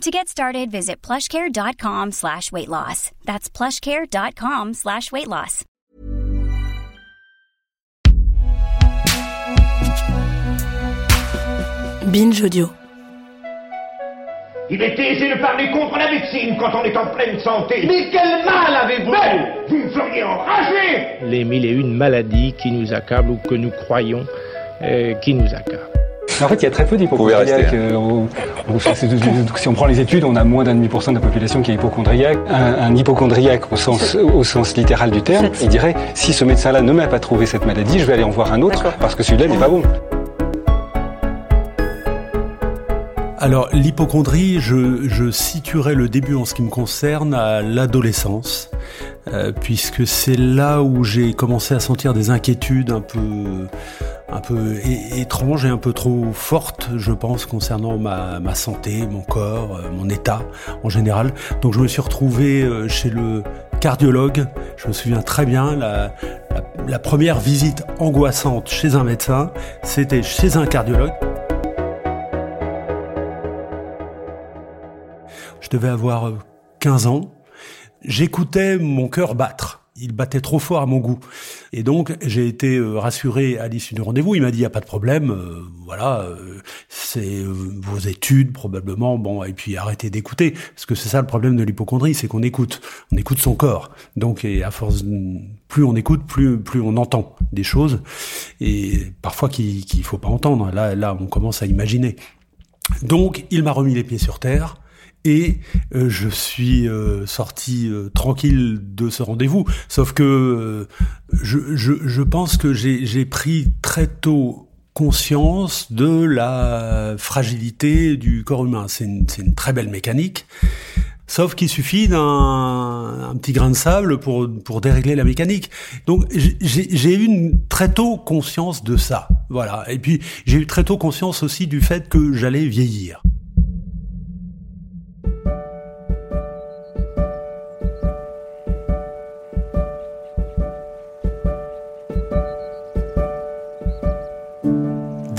To get started, visit plushcare.com slash weight loss. That's plushcare.com slash weight loss. Binge Audio. Il est aisé de parler contre la médecine quand on est en pleine santé. Mais quel mal avez-vous Vous me feriez enrager Les mille et une maladies qui nous accablent ou que nous croyons euh, qui nous accablent. En fait, il y a très peu d'hypochondriaques. Euh, si on prend les études, on a moins d'un demi pour cent de la population qui est hypochondriaque. Un, un hypochondriaque au sens, au sens littéral du terme, il dirait si ce médecin-là ne m'a pas trouvé cette maladie, je vais aller en voir un autre parce que celui-là n'est pas bon. Alors l'hypochondrie, je, je situerai le début en ce qui me concerne à l'adolescence, euh, puisque c'est là où j'ai commencé à sentir des inquiétudes un peu, un peu é- étranges et un peu trop fortes, je pense, concernant ma, santé, mon corps, euh, mon état en général. Donc je me suis retrouvé euh, chez le cardiologue. Je me souviens très bien la, première visite angoissante chez un médecin, c'était chez un cardiologue. Je devais avoir euh, 15 ans. J'écoutais mon cœur battre. Il battait trop fort à mon goût. Et donc, j'ai été euh, rassuré à l'issue du rendez-vous. Il m'a dit, il n'y a pas de problème. euh, voilà, euh, c'est euh, vos études, probablement. Bon, et puis arrêtez d'écouter. Parce que c'est ça le problème de l'hypochondrie, c'est qu'on écoute. On écoute son corps. Donc, et à force, plus on écoute, plus, plus on entend des choses. Et parfois qu'il qu'il faut pas entendre. Là, là, on commence à imaginer. Donc, il m'a remis les pieds sur terre. Et euh, je suis euh, sorti euh, tranquille de ce rendez-vous. Sauf que euh, je, je, je pense que j'ai pris très tôt conscience de la fragilité du corps humain. C'est une, une très belle mécanique. Sauf qu'il suffit d'un un petit grain de sable pour, pour dérégler la mécanique. Donc j'ai eu une, très tôt conscience de ça. Voilà. Et puis j'ai eu très tôt conscience aussi du fait que j'allais vieillir.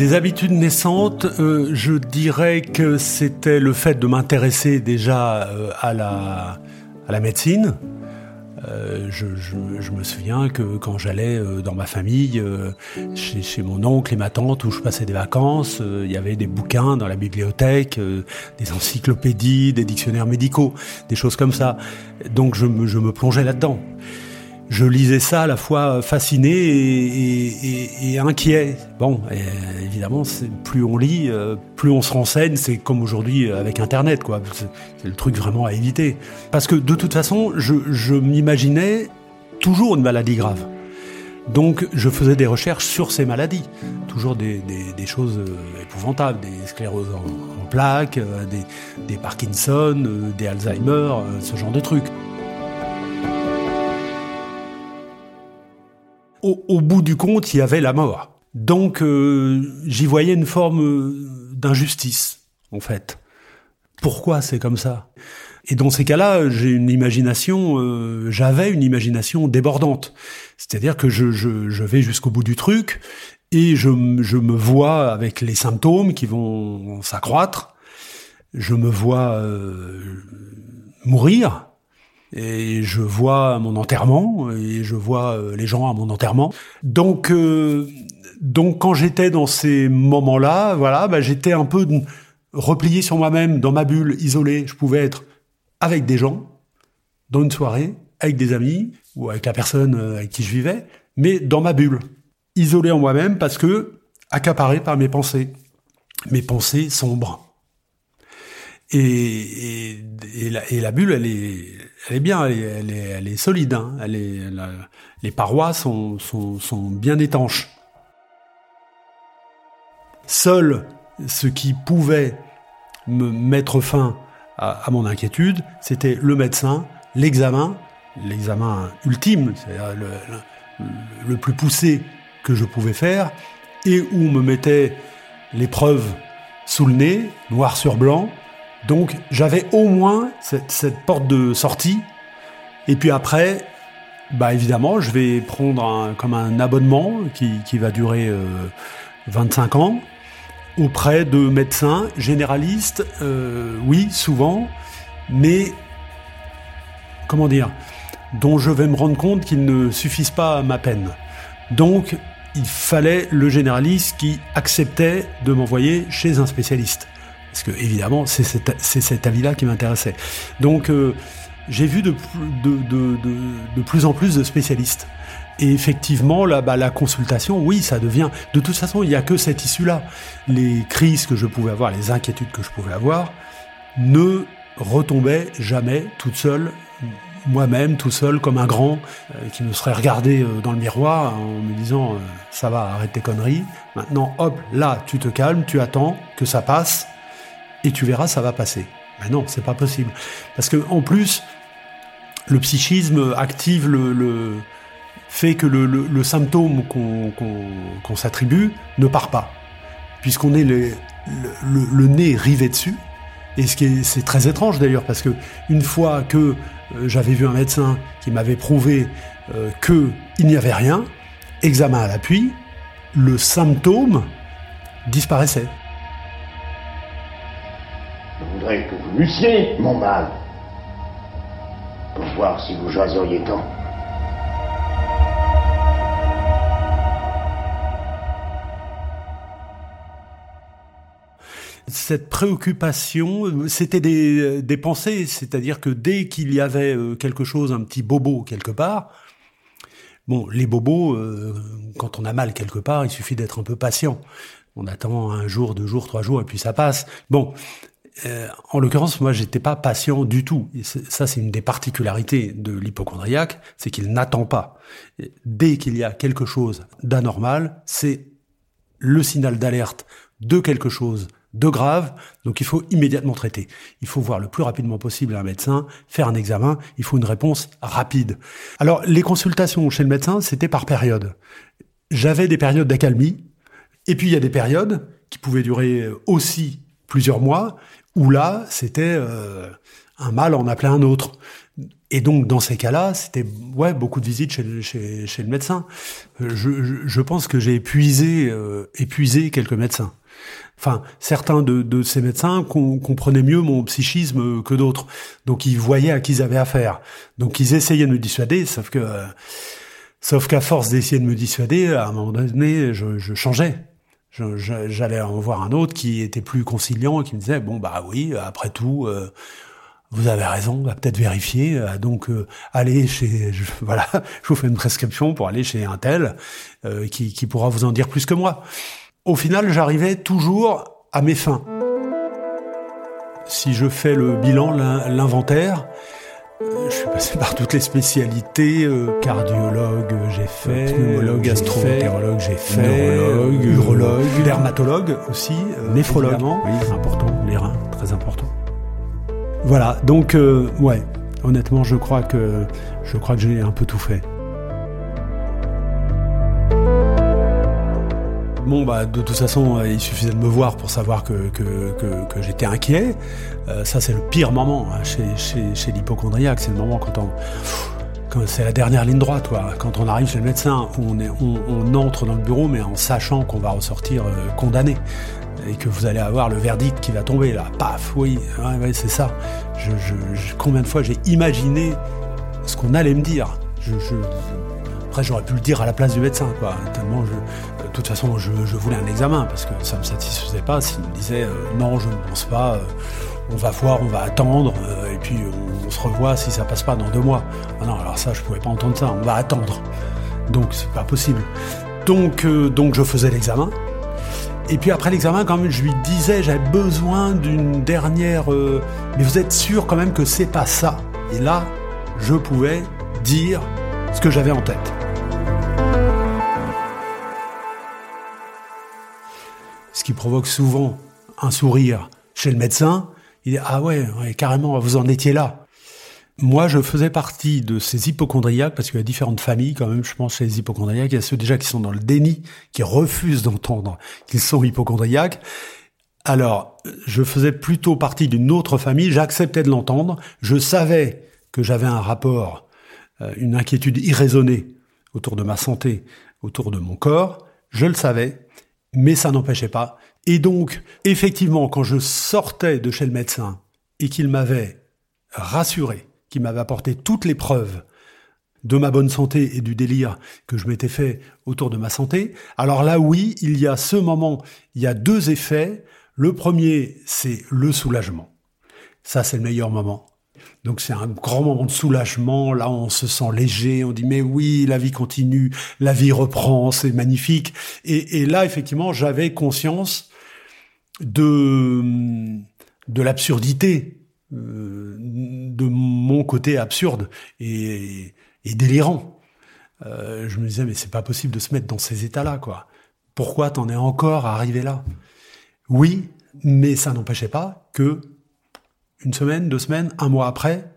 Des habitudes naissantes, euh, je dirais que c'était le fait de m'intéresser déjà euh, à, la, médecine. Euh, je, me souviens que quand j'allais dans ma famille, chez, mon oncle et ma tante, où je passais des vacances, il y avait des bouquins dans la bibliothèque, des encyclopédies, des dictionnaires médicaux, des choses comme ça. Donc je me plongeais là-dedans je lisais ça à la fois fasciné et, et, et, et inquiet. Bon, évidemment, plus on lit, euh, plus on se renseigne. C'est comme aujourd'hui avec Internet, quoi. C'est le truc vraiment à éviter. Parce que de toute façon, je, m'imaginais toujours une maladie grave. Donc, je faisais des recherches sur ces maladies. Toujours des, choses euh, épouvantables, des scléroses en, plaques, euh, des, Parkinson, des Alzheimer, ce genre de trucs. Au, bout du compte, il y avait la mort. Donc euh, j'y voyais une forme euh, d'injustice, en fait. Pourquoi c'est comme ça? Et dans ces cas-là, j'ai une imagination, euh, j'avais une imagination débordante. C'est-à-dire que je, je, je vais jusqu'au bout du truc et je, je me vois avec les symptômes qui vont s'accroître. Je me vois euh, mourir et je vois mon enterrement et je vois euh, les gens à mon enterrement. Donc, euh, donc quand j'étais dans ces moments-là, voilà, bah, j'étais un peu replié sur moi-même, dans ma bulle, isolé. Je pouvais être avec des gens, dans une soirée, avec des amis ou avec la personne euh, avec qui je vivais, mais dans ma bulle, isolé en moi-même parce que accaparé par mes pensées, mes pensées sombres. Et, la, bulle, elle est, bien, elle est, solide. Hein. Les parois sont, bien étanches. Seul ce qui pouvait me mettre fin à, mon inquiétude, c'était le médecin, l'examen l'examen ultime, c'est-à-dire le, le, plus poussé que je pouvais faire, et où on me mettait l'épreuve sous le nez, noir sur blanc. Donc j'avais au moins cette, porte de sortie. Et puis après, bah évidemment, je vais prendre comme un abonnement qui, va durer 25 ans auprès de médecins généralistes, euh, oui, souvent, mais comment dire, dont je vais me rendre compte qu'ils ne suffisent pas à ma peine. Donc, il fallait le généraliste qui acceptait de m'envoyer chez un spécialiste. Parce que, évidemment, c'est cet, avis-là qui m'intéressait. Donc, euh, j'ai vu de, plus en plus de spécialistes. Et effectivement, bah, la consultation, oui, ça devient. De toute façon, il n'y a que cette issue-là. Les crises que je pouvais avoir, les inquiétudes que je pouvais avoir, ne retombaient jamais toutes seules, moi-même, tout seul, comme un grand, euh, qui me serait regardé euh, dans le miroir en me disant Ça va, arrête tes conneries. Maintenant, hop, là, tu te calmes, tu attends que ça passe, et tu verras, ça va passer. Mais non, c'est pas possible. Parce que, en plus, le psychisme active le fait que le, symptôme qu'on s'attribue ne part pas, puisqu'on est le, nez rivé dessus. Et ce qui est, c'est très étrange d'ailleurs, parce que une fois que euh, j'avais vu un médecin qui m'avait prouvé euh, qu'il n'y avait rien, examen à l'appui, le symptôme disparaissait. Je voudrais que vous lussiez mon mal, pour voir si vous jaseriez tant. cette préoccupation, c'était des, pensées, c'est-à-dire que dès qu'il y avait euh, quelque chose, un petit bobo quelque part, bon, les bobos, euh, quand on a mal quelque part, il suffit d'être un peu patient. On attend un jour, deux jours, trois jours, et puis ça passe. Bon, euh, en l'occurrence, moi, j'étais pas patient du tout. Et ça, c'est une des particularités de l'hypochondriaque, c'est qu'il n'attend pas. Dès qu'il y a quelque chose d'anormal, c'est le signal d'alerte de quelque chose de grave, donc il faut immédiatement traiter. Il faut voir le plus rapidement possible un médecin, faire un examen, il faut une réponse rapide. Alors les consultations chez le médecin, c'était par période. J'avais des périodes d'accalmie, et puis il y a des périodes qui pouvaient durer aussi plusieurs mois, où là, c'était euh, un mal en appelait un autre. Et donc, dans ces cas-là, c'était ouais beaucoup de visites chez, chez, chez le médecin. Je, je, pense que j'ai épuisé, euh, épuisé quelques médecins. Enfin, certains de, ces médecins comprenaient mieux mon psychisme que d'autres. Donc, ils voyaient à qui ils avaient affaire. Donc, ils essayaient de me dissuader, sauf que, sauf qu'à force d'essayer de me dissuader, à un moment donné, je, changeais. J'allais en voir un autre qui était plus conciliant et qui me disait bon bah oui, après tout. Euh, vous avez raison, on va peut-être vérifier. Euh, donc, euh, allez chez, voilà, je vous fais une prescription pour aller chez un tel qui, qui pourra vous en dire plus que moi au final, j'arrivais toujours à mes fins. Si je fais le bilan, l'inventaire, euh, je suis passé par toutes les spécialités, euh, cardiologue j'ai fait, pneumologue, gastroentérologue j'ai fait, neurologue, urologue, dermatologue aussi, euh, néphrologue, oui, important, les reins, très important. Voilà, donc ouais, honnêtement, je crois que je crois que j'ai un peu tout fait. Bon, bah, de toute façon, euh, il suffisait de me voir pour savoir que, que, j'étais inquiet. Euh, ça, c'est le pire moment hein, chez, chez, chez l'hypochondriaque. C'est le moment quand on. C'est la dernière ligne droite, quoi. Quand on arrive chez le médecin, on, est, on, entre dans le bureau, mais en sachant qu'on va ressortir euh, condamné et que vous allez avoir le verdict qui va tomber là. Paf, oui, c'est ça. Combien de fois j'ai imaginé ce qu'on allait me dire? Après, j'aurais pu le dire à la place du médecin, quoi. Tellement toute façon, je, voulais un examen parce que ça me satisfaisait pas. S'il me disait euh, non, je ne pense pas, euh, on va voir, on va attendre, euh, et puis on, se revoit si ça passe pas dans deux mois. Ah non, alors ça, je pouvais pas entendre ça. On va attendre. Donc c'est pas possible. Donc donc je faisais l'examen. Et puis après l'examen, quand même, je lui disais, j'avais besoin d'une dernière. mais vous êtes sûr quand même que c'est pas ça? Et là, je pouvais dire ce que j'avais en tête. Qui provoque souvent un sourire chez le médecin, il dit Ah ouais, carrément, vous en étiez là. Moi, je faisais partie de ces hypochondriaques, parce qu'il y a différentes familles quand même, je pense, chez les hypochondriaques. Il y a ceux déjà qui sont dans le déni, qui refusent d'entendre qu'ils sont hypochondriaques. Alors, je faisais plutôt partie d'une autre famille, j'acceptais de l'entendre, je savais que j'avais un rapport, euh, une inquiétude irraisonnée autour de ma santé, autour de mon corps, je le savais, mais ça n'empêchait pas. Et donc, effectivement, quand je sortais de chez le médecin et qu'il m'avait rassuré, qu'il m'avait apporté toutes les preuves de ma bonne santé et du délire que je m'étais fait autour de ma santé, alors là oui, il y a ce moment, il y a deux effets. Le premier, c'est le soulagement. Ça, c'est le meilleur moment. Donc c'est un grand moment de soulagement. Là, on se sent léger. On dit mais oui, la vie continue, la vie reprend, c'est magnifique. Et, là, effectivement, j'avais conscience de de l'absurdité euh, de mon côté absurde et, délirant. Euh, je me disais mais c'est pas possible de se mettre dans ces états-là, quoi. Pourquoi t'en es encore arrivé là? Oui, mais ça n'empêchait pas que une semaine, deux semaines, un mois après,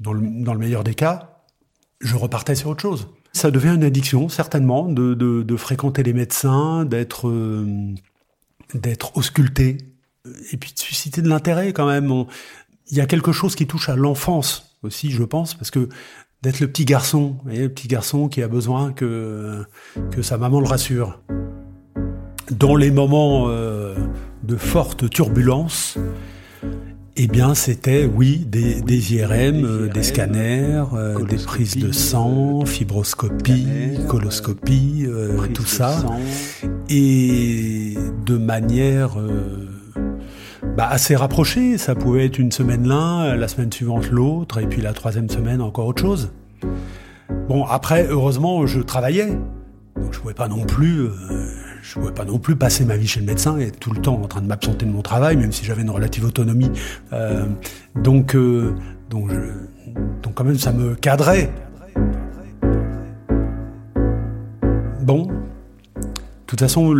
dans le, meilleur des cas, je repartais sur autre chose. Ça devient une addiction, certainement, de, fréquenter les médecins, d'être euh, d'être ausculté, et puis de susciter de l'intérêt quand même. il y a quelque chose qui touche à l'enfance aussi, je pense, parce que d'être le petit garçon, le petit garçon qui a besoin que, sa maman le rassure. Dans les moments euh, de forte turbulence, eh bien, c'était, oui, des, des IRM, euh, des scanners, euh, des prises de sang, fibroscopie, coloscopie, euh, tout ça. Et de manière bah, assez rapprochée. Ça pouvait être une semaine l'un, la semaine suivante l'autre, et puis la troisième semaine encore autre chose. Bon, après, heureusement, je travaillais. Donc je pouvais pas non plus je ne pouvais pas non plus passer ma vie chez le médecin et être tout le temps en train de m'absenter de mon travail, même si j'avais une relative autonomie. Euh, donc, euh, donc, donc quand même, ça me cadrait. Bon, de toute façon,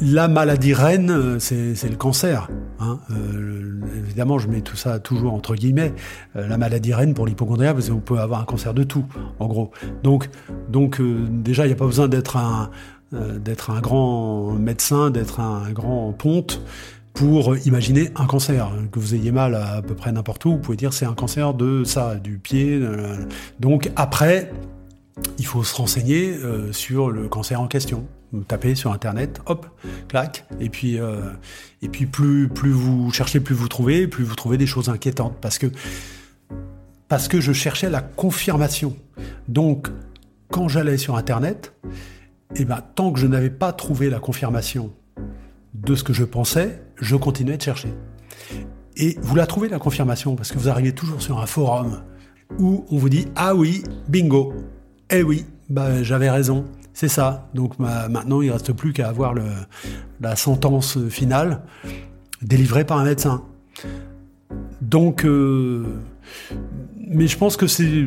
la maladie reine, c'est le cancer. Hein. Euh, évidemment, je mets tout ça toujours entre guillemets. la maladie reine pour l'hypochondria, parce qu'on peut avoir un cancer de tout, en gros. Donc, donc déjà, il n'y a pas besoin d'être un, d'être un grand médecin, d'être un grand ponte pour imaginer un cancer. Que vous ayez mal à, peu près n'importe où, vous pouvez dire c'est un cancer de ça, du pied. Donc après, il faut se renseigner euh, sur le cancer en question. Vous tapez sur internet, hop, clac, et puis euh, et puis plus plus vous cherchez, plus vous trouvez, plus vous trouvez des choses inquiétantes parce que parce que je cherchais la confirmation. Donc quand j'allais sur internet, et eh ben, tant que je n'avais pas trouvé la confirmation de ce que je pensais, je continuais de chercher. Et vous la trouvez la confirmation parce que vous arrivez toujours sur un forum où on vous dit ah oui, bingo, eh oui, bah j'avais raison, c'est ça. Donc maintenant il reste plus qu'à avoir la sentence finale délivrée par un médecin. Donc, euh, mais je pense que c'est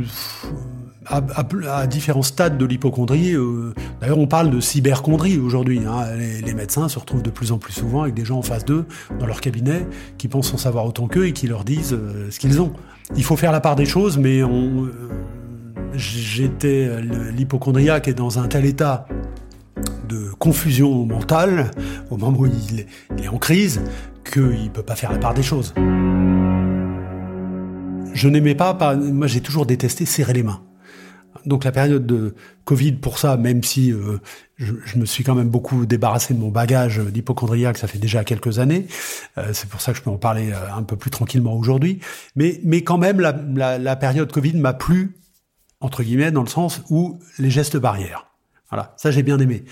à, différents stades de l'hypochondrie. Euh, d'ailleurs, on parle de cyberchondrie aujourd'hui. Hein. Les, médecins se retrouvent de plus en plus souvent avec des gens en face d'eux, dans leur cabinet, qui pensent en savoir autant qu'eux et qui leur disent euh, ce qu'ils ont. Il faut faire la part des choses, mais on, euh, j'étais l'hypochondriaque est dans un tel état de confusion mentale au moment où il est, en crise qu'il ne peut pas faire la part des choses. Je n'aimais pas, moi j'ai toujours détesté serrer les mains. Donc la période de Covid, pour ça, même si euh, je, me suis quand même beaucoup débarrassé de mon bagage d'hypochondriaque, ça fait déjà quelques années, euh, c'est pour ça que je peux en parler euh, un peu plus tranquillement aujourd'hui, mais, mais quand même la, période Covid m'a plu, entre guillemets, dans le sens où les gestes barrières. Voilà, ça j'ai bien aimé.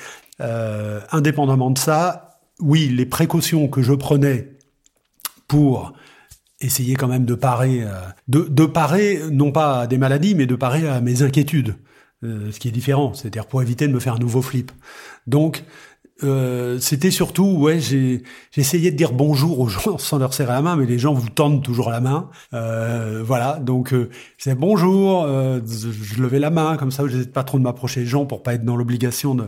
indépendamment de ça, oui, les précautions que je prenais pour essayer quand même de parer, euh, de, de, parer non pas à des maladies, mais de parer à mes inquiétudes, euh, ce qui est différent, c'est-à-dire pour éviter de me faire un nouveau flip. Donc euh, c'était surtout, ouais, j'ai de dire bonjour aux gens sans leur serrer la main, mais les gens vous tendent toujours la main. Euh, voilà, donc euh, c'est bonjour, euh, je levais la main comme ça, je n'hésite pas trop de m'approcher des gens pour pas être dans l'obligation de.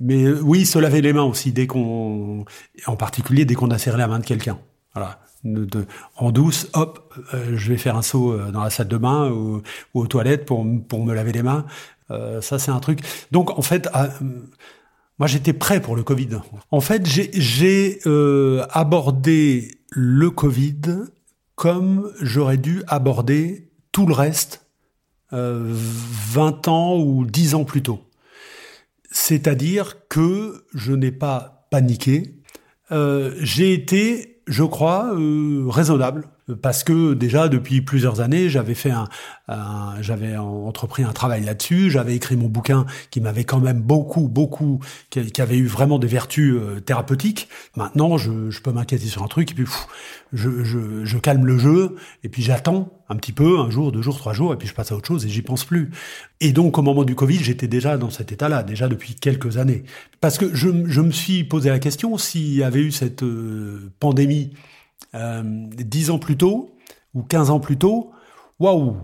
Mais oui, se laver les mains aussi dès qu'on, en particulier dès qu'on a serré la main de quelqu'un. Voilà. En douce, hop, euh, je vais faire un saut euh, dans la salle de bain ou, aux toilettes pour, pour me laver les mains. Euh, ça, c'est un truc. Donc, en fait, ah, moi, j'étais prêt pour le Covid. En fait, j'ai abordé le Covid comme j'aurais dû aborder tout le reste euh, 20 ans ou 10 ans plus tôt. C'est-à-dire que je n'ai pas paniqué. J'ai été, je crois, euh, raisonnable parce que déjà depuis plusieurs années, j'avais fait un, j'avais entrepris un travail là-dessus, j'avais écrit mon bouquin qui m'avait quand même beaucoup, beaucoup, qui, avait eu vraiment des vertus euh, thérapeutiques. Maintenant, je, je peux m'inquiéter sur un truc et puis je, je, je, calme le jeu et puis j'attends un petit peu, un jour, deux jours, trois jours, et puis je passe à autre chose et j'y pense plus. Et donc au moment du Covid, j'étais déjà dans cet état-là, déjà depuis quelques années, parce que je, je me suis posé la question s'il y avait eu cette euh, pandémie euh, dix ans plus tôt ou 15 ans plus tôt, waouh,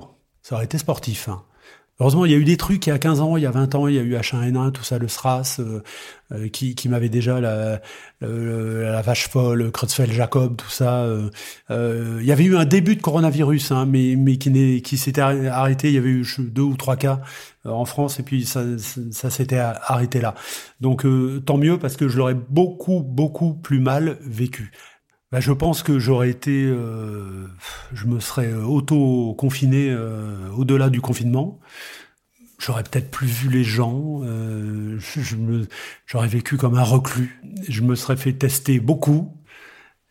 ça aurait été sportif. Hein. Heureusement, il y a eu des trucs il y a 15 ans, il y a 20 ans, il y a eu H1N1, tout ça, le SRAS, euh, euh, qui, qui m'avait déjà la, vache folle, Creutzfeldt-Jacob, tout ça. Euh, il y avait eu un début de coronavirus, hein, mais, mais qui, qui s'était arrêté. Il y avait eu deux ou trois cas en France, et puis ça, ça s'était arrêté là. Donc tant mieux, parce que je l'aurais beaucoup, beaucoup plus mal vécu. Bah, je pense que j'aurais été, euh, je me serais auto-confiné euh, au-delà du confinement. J'aurais peut-être plus vu les gens. Euh, j'aurais vécu comme un reclus. Je me serais fait tester beaucoup.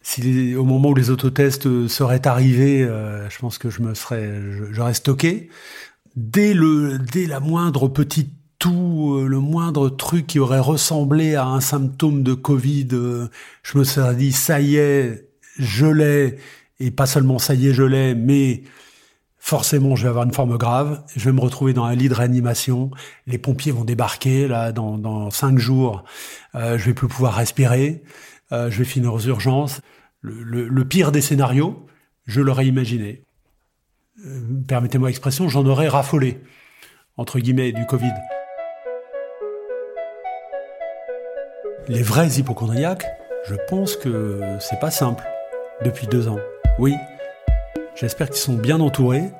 Si au moment où les autotests seraient arrivés, je pense que je me serais, j'aurais stocké. Dès le, dès la moindre petite tout le moindre truc qui aurait ressemblé à un symptôme de Covid, je me serais dit ça y est, je l'ai, et pas seulement ça y est, je l'ai, mais forcément je vais avoir une forme grave, je vais me retrouver dans un lit de réanimation, les pompiers vont débarquer là dans, dans cinq jours, euh, je vais plus pouvoir respirer, euh, je vais finir aux urgences. Le, le, pire des scénarios, je l'aurais imaginé. Euh, permettez-moi l'expression, j'en aurais raffolé, entre guillemets, du Covid. Les vrais hypochondriaques, je pense que c'est pas simple depuis deux ans. Oui, j'espère qu'ils sont bien entourés.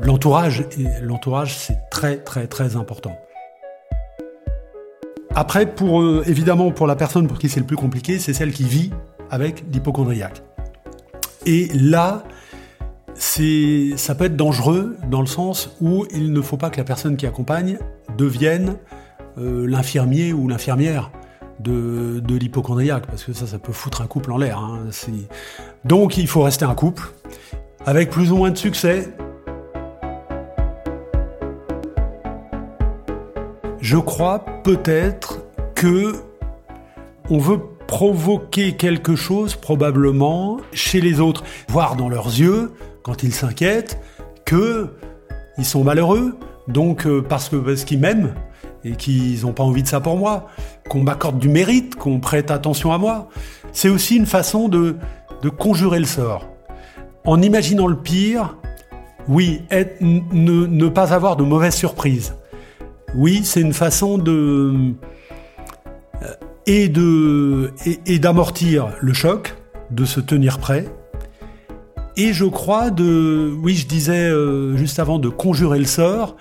L'entourage, l'entourage, c'est très très très important. Après, pour euh, évidemment pour la personne pour qui c'est le plus compliqué, c'est celle qui vit avec l'hypochondriaque. Et là, ça peut être dangereux dans le sens où il ne faut pas que la personne qui accompagne devienne euh, l'infirmier ou l'infirmière de, l'hypochondriaque, parce que ça, ça peut foutre un couple en l'air. Hein. Donc il faut rester un couple, avec plus ou moins de succès. Je crois peut-être que on veut provoquer quelque chose probablement chez les autres, voir dans leurs yeux, quand ils s'inquiètent, que ils sont malheureux, donc euh, parce que parce qu'ils m'aiment, et qu'ils n'ont pas envie de ça pour moi, qu'on m'accorde du mérite, qu'on prête attention à moi. C'est aussi une façon de, de conjurer le sort. En imaginant le pire, oui, ne, pas avoir de mauvaises surprises. Oui, c'est une façon de euh, et de et, d'amortir le choc, de se tenir prêt. Et je crois de, oui, je disais euh, juste avant de conjurer le sort,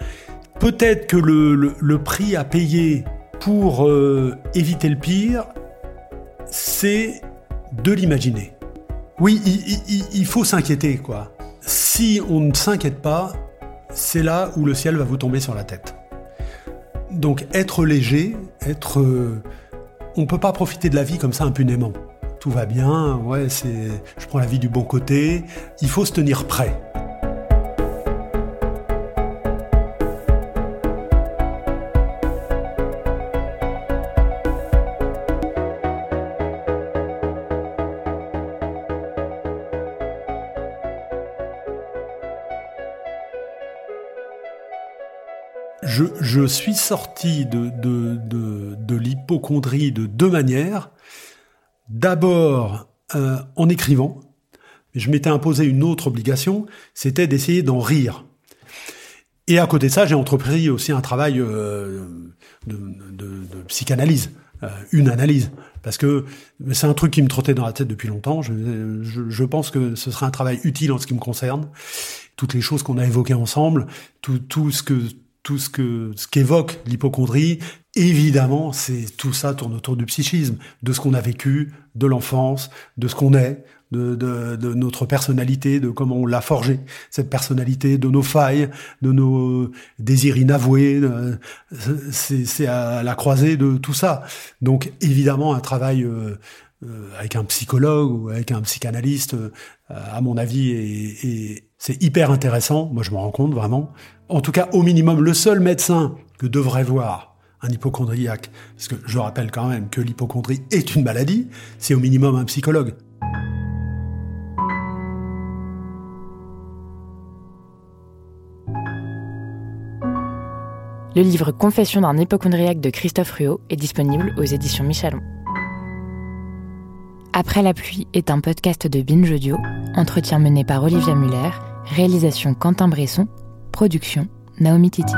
Peut-être que le, prix à payer pour euh, éviter le pire, c'est de l'imaginer. Oui, il, faut s'inquiéter, quoi. Si on ne s'inquiète pas, c'est là où le ciel va vous tomber sur la tête. Donc être léger, être... Euh, on peut pas profiter de la vie comme ça impunément. Tout va bien, ouais, c'est... Je prends la vie du bon côté. Il faut se tenir prêt. Je, suis sorti de, de, l'hypochondrie de deux manières. D'abord euh, en écrivant, je m'étais imposé une autre obligation, c'était d'essayer d'en rire. Et à côté de ça, j'ai entrepris aussi un travail euh, de, psychanalyse. une analyse. Parce que c'est un truc qui me trottait dans la tête depuis longtemps. Je, pense que ce serait un travail utile en ce qui me concerne. Toutes les choses qu'on a évoquées ensemble, tout ce que tout ce que ce qu'évoque l'hypochondrie, évidemment, c'est tout ça tourne autour du psychisme, de ce qu'on a vécu, de l'enfance, de ce qu'on est, de, notre personnalité, de comment on l'a forgé, cette personnalité, de nos failles, de nos désirs inavoués. C'est à la croisée de tout ça. Donc évidemment, un travail euh, euh, avec un psychologue ou avec un psychanalyste, euh, à mon avis, et c'est hyper intéressant. Moi, je me rends compte vraiment en tout cas au minimum le seul médecin que devrait voir un hypochondriaque, parce que je rappelle quand même que l'hypochondrie est une maladie, c'est au minimum un psychologue. Le livre Confession d'un hypochondriaque de Christophe Ruot est disponible aux éditions Michalon. Après la pluie est un podcast de Binge Audio, entretien mené par Olivia Muller, réalisation Quentin Bresson Production Naomi Titi.